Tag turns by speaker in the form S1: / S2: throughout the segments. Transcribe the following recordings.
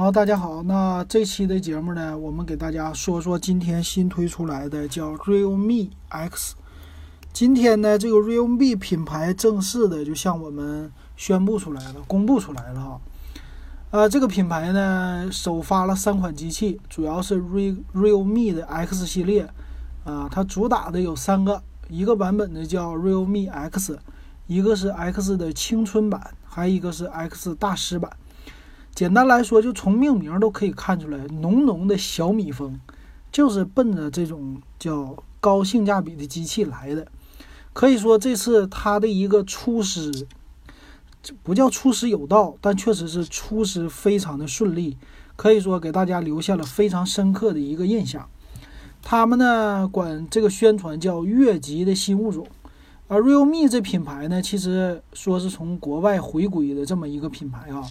S1: 好，大家好。那这期的节目呢，我们给大家说说今天新推出来的叫 Realme X。今天呢，这个 Realme 品牌正式的就向我们宣布出来了，公布出来了哈。呃，这个品牌呢，首发了三款机器，主要是 Real Realme 的 X 系列。啊，它主打的有三个，一个版本呢叫 Realme X，一个是 X 的青春版，还有一个是 X 大师版。简单来说，就从命名都可以看出来，浓浓的小米风，就是奔着这种叫高性价比的机器来的。可以说，这次它的一个出师，不叫出师有道，但确实是出师非常的顺利，可以说给大家留下了非常深刻的一个印象。他们呢管这个宣传叫“越级的新物种”，而 Realme 这品牌呢，其实说是从国外回归的这么一个品牌啊。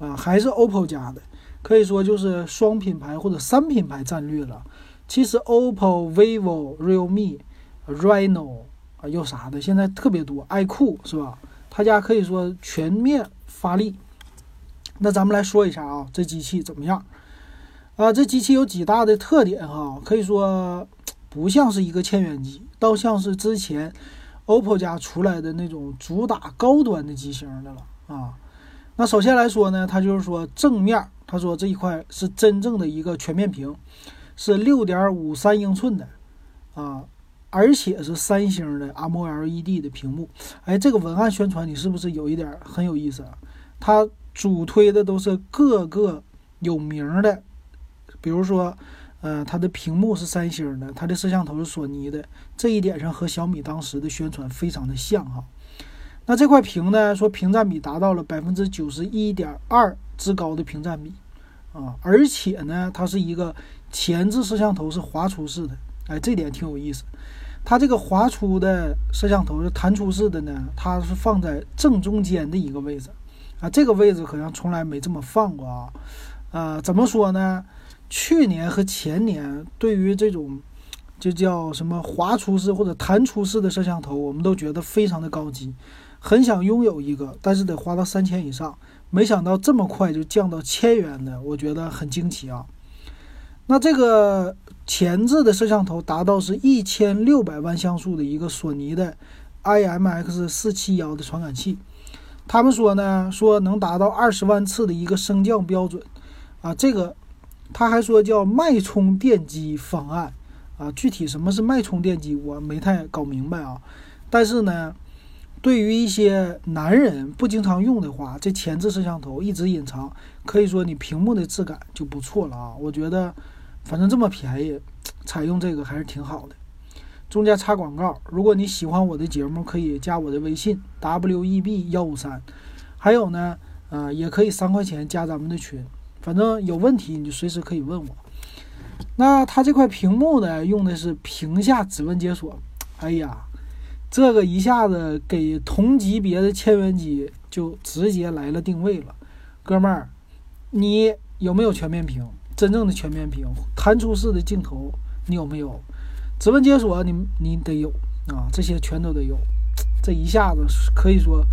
S1: 啊，还是 OPPO 家的，可以说就是双品牌或者三品牌战略了。其实 OPPO、vivo、Realme、Reno 啊，又啥的，现在特别多。爱酷是吧？他家可以说全面发力。那咱们来说一下啊，这机器怎么样？啊，这机器有几大的特点哈？可以说不像是一个千元机，倒像是之前 OPPO 家出来的那种主打高端的机型的了啊。那首先来说呢，它就是说正面，他说这一块是真正的一个全面屏，是六点五三英寸的啊，而且是三星的 AMOLED 的屏幕。哎，这个文案宣传你是不是有一点很有意思啊？它主推的都是各个有名的，比如说，呃，它的屏幕是三星的，它的摄像头是索尼的，这一点上和小米当时的宣传非常的像哈。那这块屏呢？说屏占比达到了百分之九十一点二之高的屏占比，啊，而且呢，它是一个前置摄像头是滑出式的，哎，这点挺有意思。它这个滑出的摄像头是弹出式的呢，它是放在正中间的一个位置，啊，这个位置好像从来没这么放过啊。呃，怎么说呢？去年和前年对于这种就叫什么滑出式或者弹出式的摄像头，我们都觉得非常的高级。很想拥有一个，但是得花到三千以上。没想到这么快就降到千元的，我觉得很惊奇啊。那这个前置的摄像头达到是一千六百万像素的一个索尼的 IMX 四七幺的传感器，他们说呢，说能达到二十万次的一个升降标准啊。这个他还说叫脉冲电机方案啊，具体什么是脉冲电机，我没太搞明白啊。但是呢。对于一些男人不经常用的话，这前置摄像头一直隐藏，可以说你屏幕的质感就不错了啊。我觉得，反正这么便宜，采用这个还是挺好的。中间插广告，如果你喜欢我的节目，可以加我的微信 w e b 幺五三，还有呢，呃，也可以三块钱加咱们的群，反正有问题你就随时可以问我。那它这块屏幕呢，用的是屏下指纹解锁，哎呀。这个一下子给同级别的千元机就直接来了定位了，哥们儿，你有没有全面屏？真正的全面屏，弹出式的镜头你有没有？指纹解锁你你得有啊，这些全都得有。这一下子可以说，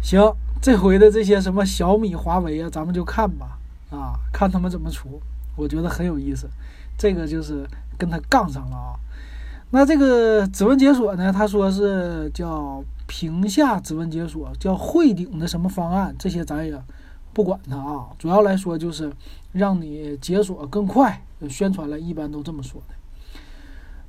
S1: 行，这回的这些什么小米、华为啊，咱们就看吧，啊，看他们怎么出，我觉得很有意思。这个就是跟他杠上了啊。那这个指纹解锁呢？他说是叫屏下指纹解锁，叫汇顶的什么方案？这些咱也不管它啊。主要来说就是让你解锁更快，宣传了一般都这么说的。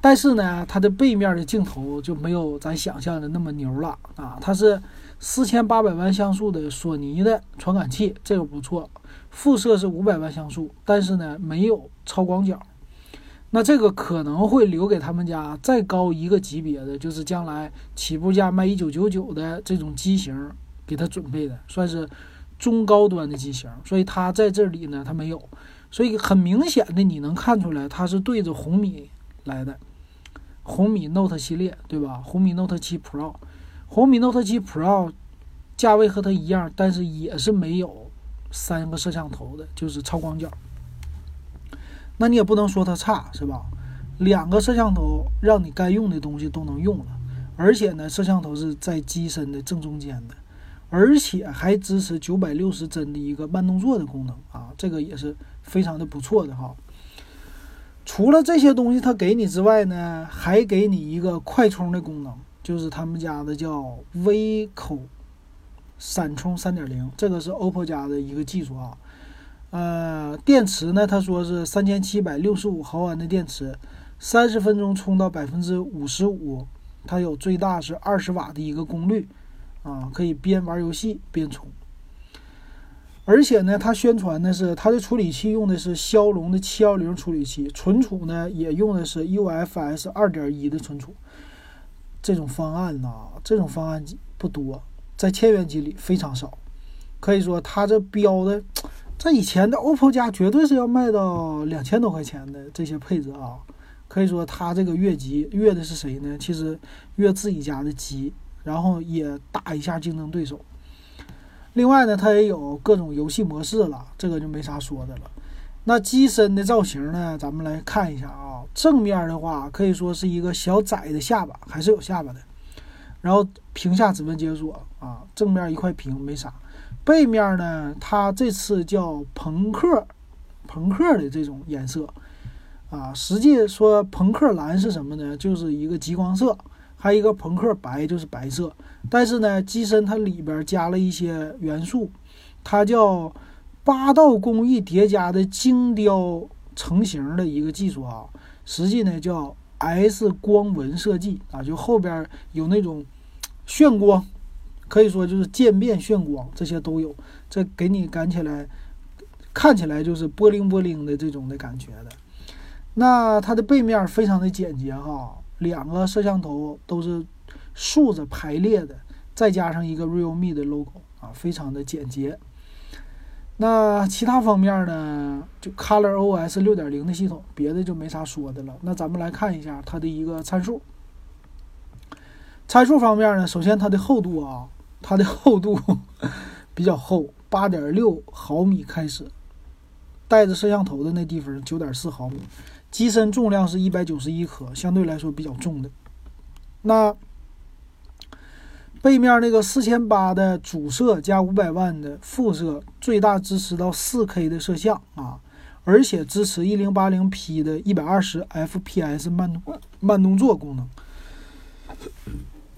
S1: 但是呢，它的背面的镜头就没有咱想象的那么牛了啊。它是四千八百万像素的索尼的传感器，这个不错。副摄是五百万像素，但是呢没有超广角。那这个可能会留给他们家再高一个级别的，就是将来起步价卖一九九九的这种机型，给他准备的，算是中高端的机型。所以它在这里呢，它没有，所以很明显的你能看出来，它是对着红米来的，红米 Note 系列，对吧？红米 Note 七 Pro，红米 Note 七 Pro 价位和它一样，但是也是没有三个摄像头的，就是超广角。那你也不能说它差，是吧？两个摄像头让你该用的东西都能用了，而且呢，摄像头是在机身的正中间的，而且还支持九百六十帧的一个慢动作的功能啊，这个也是非常的不错的哈。除了这些东西它给你之外呢，还给你一个快充的功能，就是他们家的叫微口闪充三点零，这个是 OPPO 家的一个技术啊。呃，电池呢，他说是三千七百六十五毫安的电池，三十分钟充到百分之五十五，它有最大是二十瓦的一个功率，啊，可以边玩游戏边充。而且呢，它宣传的是它的处理器用的是骁龙的七幺零处理器，存储呢也用的是 UFS 二点一的存储。这种方案呢，这种方案不多，在千元机里非常少。可以说，它这标的，在以前的 OPPO 家绝对是要卖到两千多块钱的这些配置啊。可以说，它这个越级越的是谁呢？其实越自己家的机，然后也打一下竞争对手。另外呢，它也有各种游戏模式了，这个就没啥说的了。那机身的造型呢，咱们来看一下啊。正面的话可以说是一个小窄的下巴，还是有下巴的。然后屏下指纹解锁啊，正面一块屏没啥。背面呢，它这次叫朋克，朋克的这种颜色啊。实际说朋克蓝是什么呢？就是一个极光色。还有一个朋克白就是白色，但是呢，机身它里边加了一些元素，它叫八道工艺叠加的精雕成型的一个技术啊，实际呢叫 S 光纹设计啊，就后边有那种炫光，可以说就是渐变炫光，这些都有，这给你感起来看起来就是波灵波灵的这种的感觉的。那它的背面非常的简洁哈。两个摄像头都是竖着排列的，再加上一个 Realme 的 logo 啊，非常的简洁。那其他方面呢，就 Color OS 六点零的系统，别的就没啥说的了。那咱们来看一下它的一个参数。参数方面呢，首先它的厚度啊，它的厚度 比较厚，八点六毫米开始，带着摄像头的那地方九点四毫米。机身重量是一百九十一克，相对来说比较重的。那背面那个四千八的主摄加五百万的副摄，最大支持到四 K 的摄像啊，而且支持一零八零 P 的一百二十 FPS 慢慢动作功能。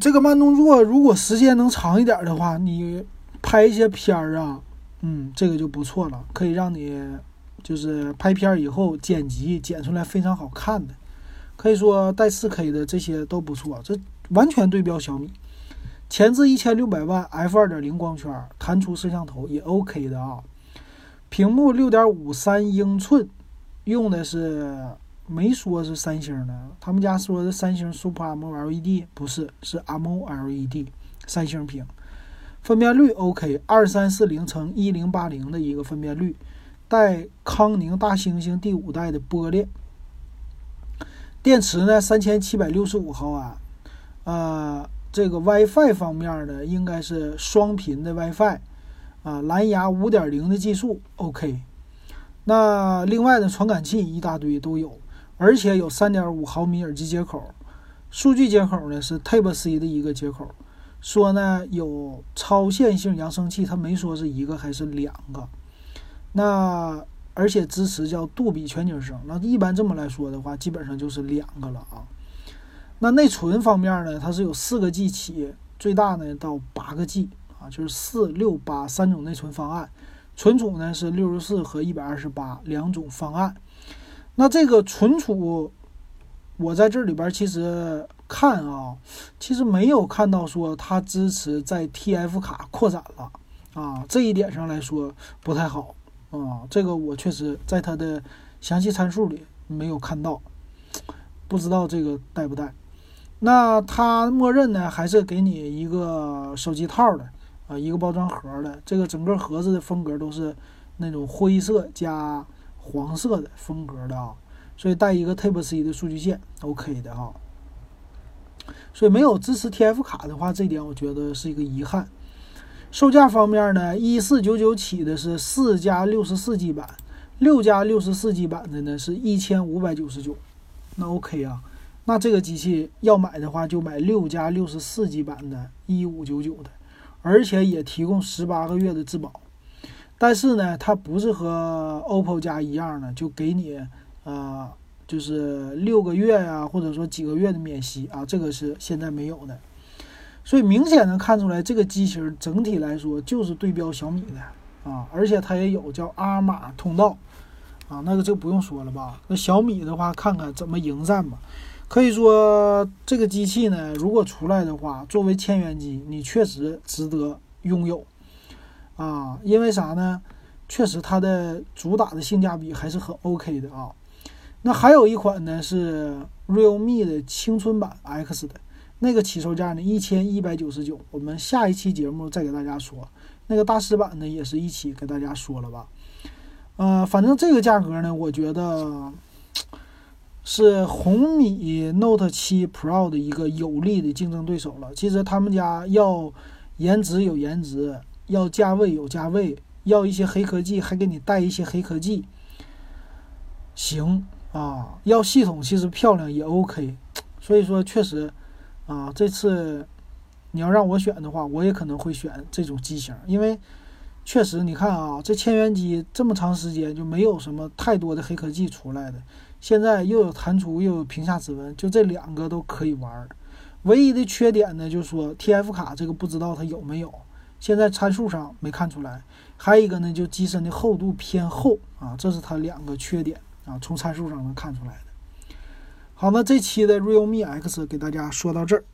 S1: 这个慢动作如果时间能长一点的话，你拍一些片儿啊，嗯，这个就不错了，可以让你。就是拍片儿以后剪辑剪出来非常好看的，可以说带 4K 的这些都不错，这完全对标小米。前置一千六百万 f 二点零光圈，弹出摄像头也 OK 的啊。屏幕六点五三英寸，用的是没说是三星的，他们家说的三星 supermo led 不是，是 m o l e d 三星屏。分辨率 OK，二三四零乘一零八零的一个分辨率。带康宁大猩猩第五代的玻璃电池呢，三千七百六十五毫安。呃，这个 WiFi 方面呢，应该是双频的 WiFi，啊，蓝牙五点零的技术 OK。那另外的传感器一大堆都有，而且有三点五毫米耳机接口，数据接口呢是 Type C 的一个接口。说呢有超线性扬声器，它没说是一个还是两个。那而且支持叫杜比全景声，那一般这么来说的话，基本上就是两个了啊。那内存方面呢，它是有四个 G 起，最大呢到八个 G 啊，就是四六八三种内存方案。存储呢是六十四和一百二十八两种方案。那这个存储，我在这里边其实看啊，其实没有看到说它支持在 TF 卡扩展了啊，这一点上来说不太好。啊，这个我确实在它的详细参数里没有看到，不知道这个带不带。那它默认呢，还是给你一个手机套的啊，一个包装盒的。这个整个盒子的风格都是那种灰色加黄色的风格的啊，所以带一个 Type C 的数据线，OK 的哈。所以没有支持 TF 卡的话，这点我觉得是一个遗憾。售价方面呢，一四九九起的是四加六十四 G 版，六加六十四 G 版的呢是一千五百九十九。那 OK 啊，那这个机器要买的话就买六加六十四 G 版的，一五九九的，而且也提供十八个月的质保。但是呢，它不是和 OPPO 加一样的，就给你啊，就是六个月呀，或者说几个月的免息啊，这个是现在没有的。所以明显能看出来，这个机型整体来说就是对标小米的啊，而且它也有叫阿玛通道啊，那个就不用说了吧。那小米的话，看看怎么迎战吧。可以说这个机器呢，如果出来的话，作为千元机，你确实值得拥有啊。因为啥呢？确实它的主打的性价比还是很 OK 的啊。那还有一款呢是 Realme 的青春版 X 的那个起售价呢一千一百九十九，我们下一期节目再给大家说。那个大师版呢也是一起给大家说了吧。呃，反正这个价格呢，我觉得。是红米 Note 7 Pro 的一个有力的竞争对手了。其实他们家要颜值有颜值，要价位有价位，要一些黑科技还给你带一些黑科技，行啊。要系统其实漂亮也 OK。所以说确实啊，这次你要让我选的话，我也可能会选这种机型，因为确实你看啊，这千元机这么长时间就没有什么太多的黑科技出来的。现在又有弹出又有屏下指纹，就这两个都可以玩。唯一的缺点呢，就是说 TF 卡这个不知道它有没有，现在参数上没看出来。还有一个呢，就机身的厚度偏厚啊，这是它两个缺点啊，从参数上能看出来的。好，那这期的 Realme X 给大家说到这儿。